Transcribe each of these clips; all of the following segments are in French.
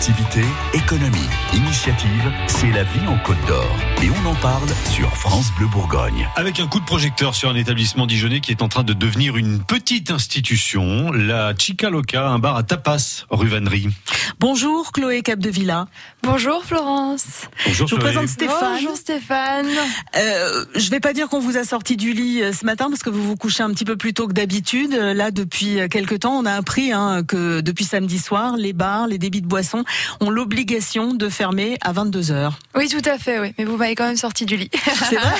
Activité, économie, initiative, c'est la vie en Côte d'Or. Et on en parle sur France Bleu Bourgogne. Avec un coup de projecteur sur un établissement dijonnais qui est en train de devenir une petite institution, la Chica Loca, un bar à tapas, rue Vannerie. Bonjour Chloé Capdevilla. Bonjour Florence. Bonjour Je vous Chloé. présente Stéphane. Bonjour Stéphane. Euh, je vais pas dire qu'on vous a sorti du lit euh, ce matin parce que vous vous couchez un petit peu plus tôt que d'habitude. Euh, Là, depuis euh, quelque temps, on a appris hein, que depuis samedi soir, les bars, les débits de boissons ont l'obligation de fermer à 22 heures. Oui, tout à fait, oui. Mais vous m'avez quand même sorti du lit. C'est vrai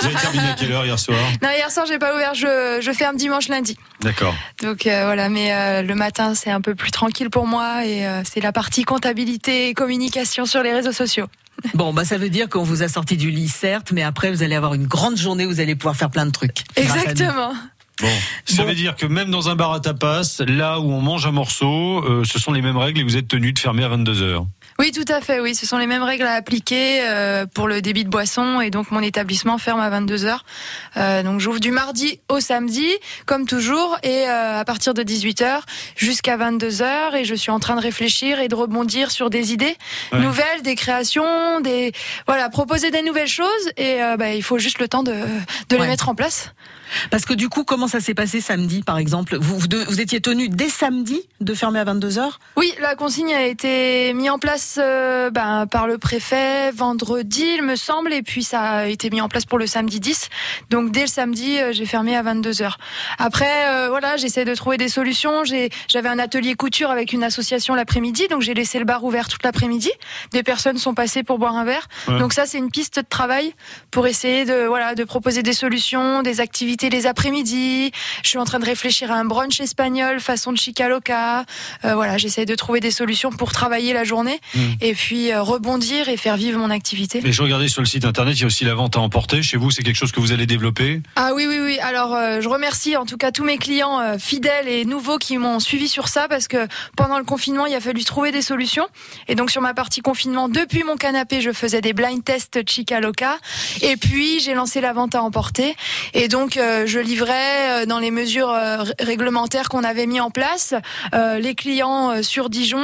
Vous avez terminé à quelle heure hier soir? Non, hier soir, j'ai pas ouvert. Je, je ferme dimanche, lundi. D'accord. Donc euh, voilà, mais euh, le matin, c'est un peu plus tranquille pour moi et euh, c'est la partie comptabilité et communication sur les réseaux sociaux. Bon, bah ça veut dire qu'on vous a sorti du lit, certes, mais après vous allez avoir une grande journée, vous allez pouvoir faire plein de trucs. Exactement. Bon, ça Bon. veut dire que même dans un bar à tapas, là où on mange un morceau, euh, ce sont les mêmes règles et vous êtes tenu de fermer à 22 heures. Oui, tout à fait. Oui, ce sont les mêmes règles à appliquer euh, pour le débit de boisson et donc mon établissement ferme à 22 heures. Euh, donc j'ouvre du mardi au samedi, comme toujours, et euh, à partir de 18 heures jusqu'à 22 heures. Et je suis en train de réfléchir et de rebondir sur des idées Ouais. nouvelles, des créations, des voilà, proposer des nouvelles choses. Et euh, bah, il faut juste le temps de, de Ouais. les mettre en place. Parce que du coup, comment ça s'est passé samedi, par exemple? Vous, vous, de- vous étiez tenu dès samedi de fermer à 22 heures? Oui, la consigne a été mise en place euh, ben, par le préfet vendredi, il me semble, et puis ça a été mis en place pour le samedi 10. Donc dès le samedi, euh, j'ai fermé à 22 heures. Après, euh, voilà, j'essaie de trouver des solutions. J'avais un atelier couture avec une association l'après-midi, donc j'ai laissé le bar ouvert toute l'après-midi. Des personnes sont passées pour boire un verre. Ouais. Donc ça, c'est une piste de travail pour essayer de voilà de proposer des solutions, des activités les après-midi. Je suis en train de réfléchir à un brunch espagnol façon de Chica Loca. Euh, voilà, j'essaie de trouver des solutions pour travailler la journée Mm. et puis euh, rebondir et faire vivre mon activité. Et je regardais sur le site internet, il y a aussi la vente à emporter. Chez vous, c'est quelque chose que vous allez développer? Ah oui, oui, oui. Alors, euh, je remercie en tout cas tous mes clients fidèles et nouveaux qui m'ont suivi sur ça parce que pendant le confinement, il a fallu trouver des solutions. Et donc, sur ma partie confinement, depuis mon canapé, je faisais des blind tests Chica Loca. Et puis, j'ai lancé la vente à emporter. Et donc, euh, je livrais euh, dans les mesures euh, réglementaires qu'on avait mis en place les clients sur Dijon,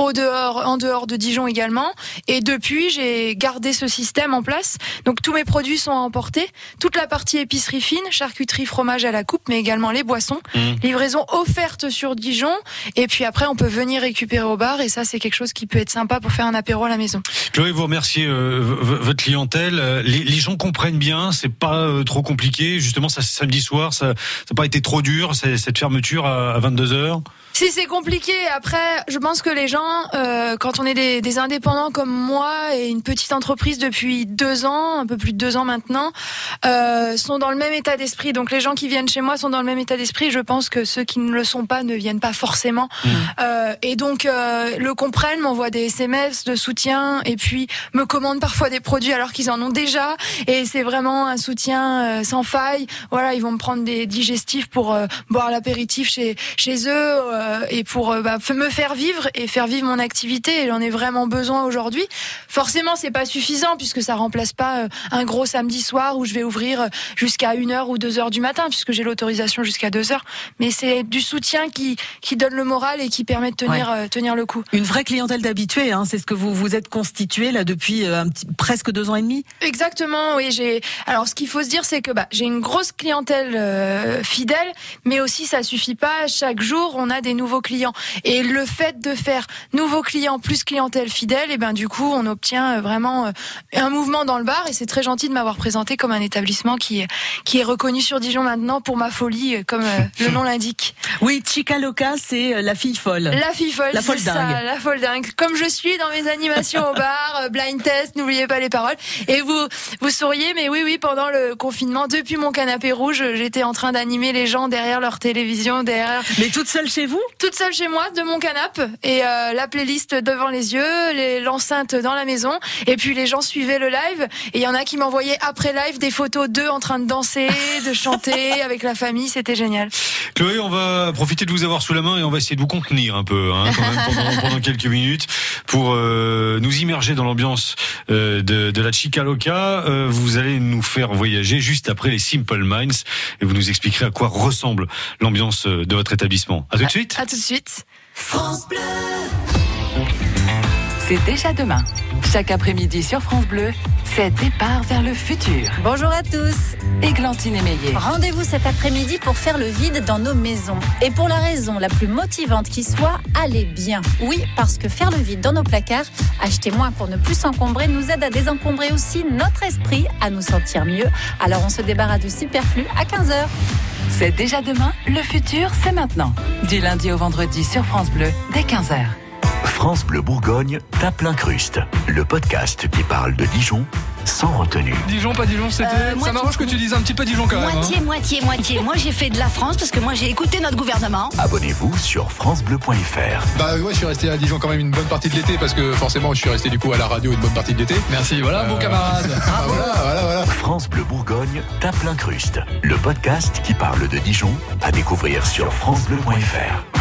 au dehors, en dehors de Dijon également. Et depuis, j'ai gardé ce système en place. Donc, tous mes produits sont à emporter. Toute la partie épicerie fine, charcuterie, fromage à la coupe, mais également les boissons. Mhm. Livraison offerte sur Dijon. Et puis après, on peut venir récupérer au bar. Et ça, c'est quelque chose qui peut être sympa pour faire un apéro à la maison. Chloé, vous remerciez euh, votre clientèle. Euh, Les, les gens comprennent bien, c'est pas euh, trop compliqué. Justement, ça, samedi soir, ça n'a pas été trop dur, cette fermeture à, 22 heures. Si c'est compliqué, après, je pense que les gens, euh, quand on est des, des indépendants comme moi et une petite entreprise depuis deux ans, un peu plus de deux ans maintenant, euh, sont dans le même état d'esprit. Donc les gens qui viennent chez moi sont dans le même état d'esprit. Je pense que ceux qui ne le sont pas ne viennent pas forcément. Euh, et donc le comprennent, m'envoient des SMS de soutien et puis me commandent parfois des produits alors qu'ils en ont déjà. Et c'est vraiment un soutien sans faille. Voilà, ils vont me prendre des digestifs pour boire l'apéritif chez chez eux et pour bah, me faire vivre et faire vivre mon activité. Et j'en ai vraiment besoin aujourd'hui. Forcément, c'est pas suffisant puisque ça remplace pas euh, un gros samedi soir où je vais ouvrir euh, jusqu'à 1h ou 2h du matin puisque j'ai l'autorisation jusqu'à 2h. Mais c'est du soutien qui qui donne le moral et qui permet de tenir euh, tenir le coup. Une vraie clientèle d'habitués, hein, c'est ce que vous vous êtes constitué là depuis un petit, presque deux ans et demi. Exactement, oui. J'ai alors ce qu'il faut se dire, c'est que bah, j'ai une grosse clientèle euh, fidèle, mais aussi ça suffit pas. Chaque jour, on a des nouveaux clients, et le fait de faire nouveaux clients plus clientèle fidèle, et ben du coup, on obtient euh, vraiment euh, un mouvement dans le bar. Et c'est très gentil de m'avoir présenté comme un établissement qui qui est reconnu sur Dijon maintenant pour ma folie, euh, comme le nom l'indique. Oui, Chica Loca, c'est la fille folle. La fille folle, La folle ça, dingue. la folle dingue. Comme je suis dans mes animations au bar, blind test, n'oubliez pas les paroles. Et vous, vous souriez, mais oui, oui, pendant le confinement, depuis mon canapé rouge, j'étais en train d'animer les gens derrière leur télévision, derrière, Mais toute seule chez vous? Toute seule chez moi, de mon canapé, et euh, la playlist devant les yeux, l'enceinte dans la maison, et puis les gens suivaient le live, et il y en a qui m'envoyaient après live des photos d'eux en train de danser, de chanter avec la famille, c'était génial. Chloé, on va profiter de vous avoir sous la main et on va essayer de vous contenir un peu hein, quand même, pendant, pendant quelques minutes pour euh, nous immerger dans l'ambiance euh, de, de la Chica Loca. Euh, vous allez nous faire voyager juste après les Simple Minds et vous nous expliquerez à quoi ressemble l'ambiance euh, de votre établissement. À tout de suite. À tout de suite. France Bleu. c'est déjà demain. Chaque après-midi sur France Bleu, c'est départ vers le futur. Bonjour à tous. Églantine Émeillé. Rendez-vous cet après-midi pour faire le vide dans nos maisons. Et pour la raison la plus motivante qui soit, allez bien. Oui, parce que faire le vide dans nos placards, acheter moins pour ne plus s'encombrer, nous aide à désencombrer aussi notre esprit, à nous sentir mieux. Alors on se débarrasse du superflu à 15h. C'est déjà demain, le futur c'est maintenant. Du lundi au vendredi sur France Bleu, dès 15h. France Bleu Bourgogne tape l'incruste, le podcast qui parle de Dijon sans retenue. Dijon, pas Dijon, c'était. Euh, ça moitié- m'arrange que tu dises un petit peu Dijon quand même. hein. Moitié, moitié, moitié. Moi, j'ai fait de la France parce que moi, j'ai écouté notre gouvernement. Abonnez-vous sur francebleu.fr. Bah ouais, je suis resté à Dijon quand même une bonne partie de l'été parce que forcément je suis resté du coup à la radio une bonne partie de l'été. Merci, voilà, bon Euh, camarade. Ah, voilà, voilà, voilà. France Bleu Bourgogne tape l'incruste, le podcast qui parle de Dijon à découvrir sur francebleu.fr.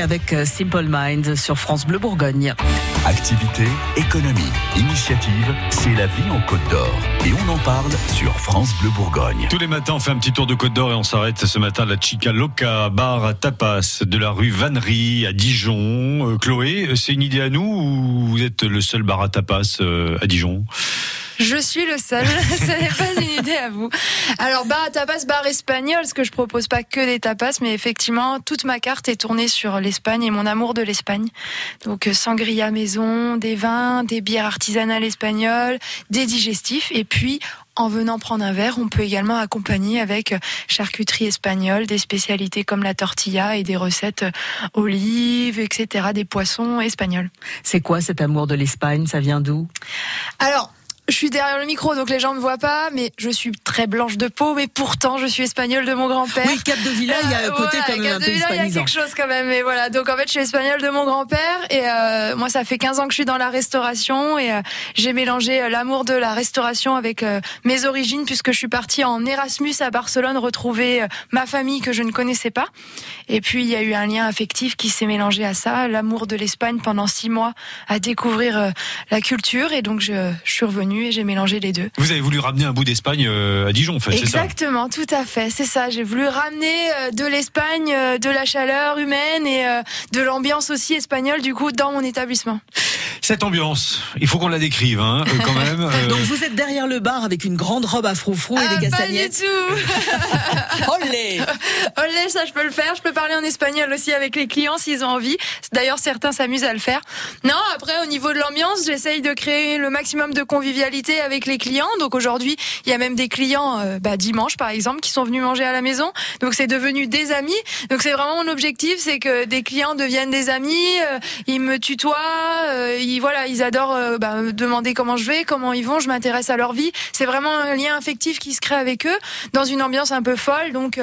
avec euh, Simple Mind sur France Bleu Bourgogne. Activité, économie, initiative, c'est la vie en Côte d'Or. Et on en parle sur France Bleu Bourgogne. Tous les matins, on fait un petit tour de Côte d'Or et on s'arrête ce matin à la Chica Loca, bar à tapas de la rue Vannery à Dijon. Euh, Chloé, c'est une idée à nous ou vous êtes le seul bar à tapas euh, à Dijon? Je suis le seul, ce n'est pas une idée à vous. Alors bar à tapas, bar espagnol, ce que je propose pas que des tapas, mais effectivement toute ma carte est tournée sur l'Espagne et mon amour de l'Espagne. Donc euh, sangria maison, des vins, des bières artisanales espagnoles, des digestifs et puis en venant prendre un verre, on peut également accompagner avec euh, charcuterie espagnole, des spécialités comme la tortilla et des recettes euh, olives, etc., des poissons espagnols. C'est quoi cet amour de l'Espagne? Ça vient d'où? Alors, je suis derrière le micro, donc les gens me voient pas, mais je suis très blanche de peau, mais pourtant je suis espagnole de mon grand-père. Oui, Cap de Villa, il y a un côté Voilà, quand même Cap de Villa, il y a quelque chose quand même, mais voilà. Donc en fait, je suis espagnole de mon grand-père et euh, moi, ça fait 15 ans que je suis dans la restauration et euh, j'ai mélangé euh, l'amour de la restauration avec euh, mes origines puisque je suis partie en Erasmus à Barcelone retrouver euh, ma famille que je ne connaissais pas. Et puis il y a eu un lien affectif qui s'est mélangé à ça, l'amour de l'Espagne pendant six mois à découvrir euh, la culture et donc je, je suis revenue et j'ai mélangé les deux. Vous avez voulu ramener un bout d'Espagne euh, à Dijon, en fait, c'est ça Exactement, tout à fait, c'est ça. J'ai voulu ramener euh, de l'Espagne, euh, de la chaleur humaine et euh, de l'ambiance aussi espagnole du coup dans mon établissement. Cette ambiance, il faut qu'on la décrive, hein, quand même. euh, Donc vous êtes derrière le bar avec une grande robe à froufrou et Ah, des pas du castagnettes. tout. Olé Olé, ça je peux le faire. Je peux parler en espagnol aussi avec les clients s'ils ont envie. D'ailleurs, certains s'amusent à le faire. Non, après au niveau de l'ambiance, j'essaye de créer le maximum de convivialité avec les clients. Donc aujourd'hui, il y a même des clients euh, bah, dimanche par exemple qui sont venus manger à la maison. Donc c'est devenu des amis. Donc c'est vraiment mon objectif, c'est que des clients deviennent des amis. euh, ils me tutoient. euh, ils voilà, ils adorent bah, demander comment je vais, comment ils vont. Je m'intéresse à leur vie. C'est vraiment un lien affectif qui se crée avec eux dans une ambiance un peu folle. Donc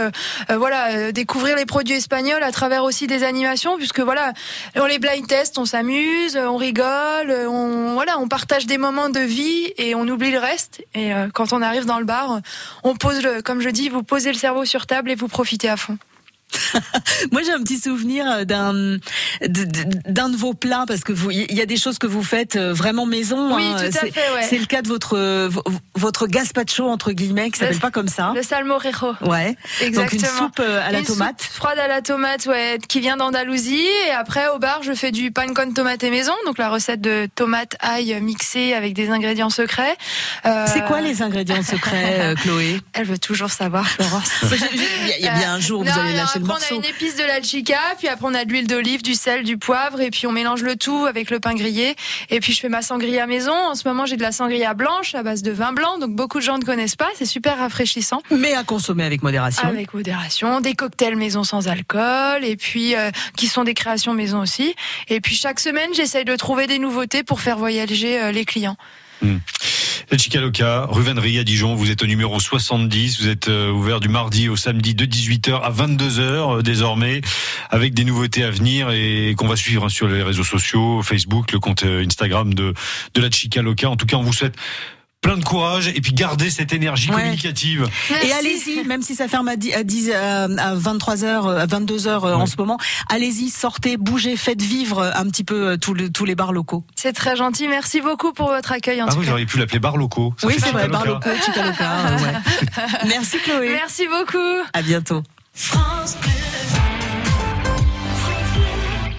voilà, découvrir les produits espagnols à travers aussi des animations, puisque voilà, on les blind test, on s'amuse, on rigole, on voilà, on partage des moments de vie et on oublie le reste. Et euh, quand on arrive dans le bar, on pose le, comme je dis, vous posez le cerveau sur table et vous profitez à fond. Moi, j'ai un petit souvenir euh, d'un d'un de vos plats parce que vous, il y a des choses que vous faites euh, vraiment maison. Oui, hein. tout à fait, ouais. C'est le cas de votre vo- votre gazpacho entre guillemets qui s'appelle pas comme ça. Le salmorejo. Ouais. Donc une Exactement. soupe euh, à la Une tomate. soupe froide à la tomate, ouais, qui vient d'Andalousie. Et après, au bar, je fais du pan con tomate maison, donc la recette de tomates ail mixée avec des ingrédients secrets. Euh, C'est quoi les ingrédients secrets, Chloé? Elle veut toujours savoir, Florence. Il y a- bien un jour où vous Non, allez alors lâcher le après. On a une épice de la chica, puis après on a de l'huile d'olive, du sel, du poivre, et puis on mélange le tout avec le pain grillé. Et puis je fais ma sangria maison. En ce moment, j'ai de la sangria blanche à base de vin blanc, donc beaucoup de gens ne connaissent pas. C'est super rafraîchissant. Mais à consommer avec modération. Avec modération, des cocktails maison sans alcool, et puis euh, qui sont des créations maison aussi. Et puis chaque semaine, j'essaye de trouver des nouveautés pour faire voyager euh, les clients. La Chica Loca, rue Vannery à Dijon, vous êtes au numéro 70, vous êtes euh, ouvert du mardi au samedi de 18h à 22h euh, désormais, avec des nouveautés à venir et qu'on va suivre hein, sur les réseaux sociaux, Facebook, le compte euh, Instagram de, de la Chica Loca. En tout cas, on vous souhaite plein de courage et puis gardez cette énergie Ouais. communicative. Et allez-y, même si ça ferme à, 10, à, 10, euh, à 23h, à 22h en ce moment, allez-y, sortez, bougez, faites vivre un petit peu euh, tous, le- tous les bars locaux. C'est très gentil. Merci beaucoup pour votre accueil en Ah, tout vous cas. auriez pu l'appeler bar locaux. Ça oui, c'est vrai, bar Loca. locaux, Chica Loca, euh, ouais. Merci Chloé. Merci beaucoup. À bientôt. France Bleu.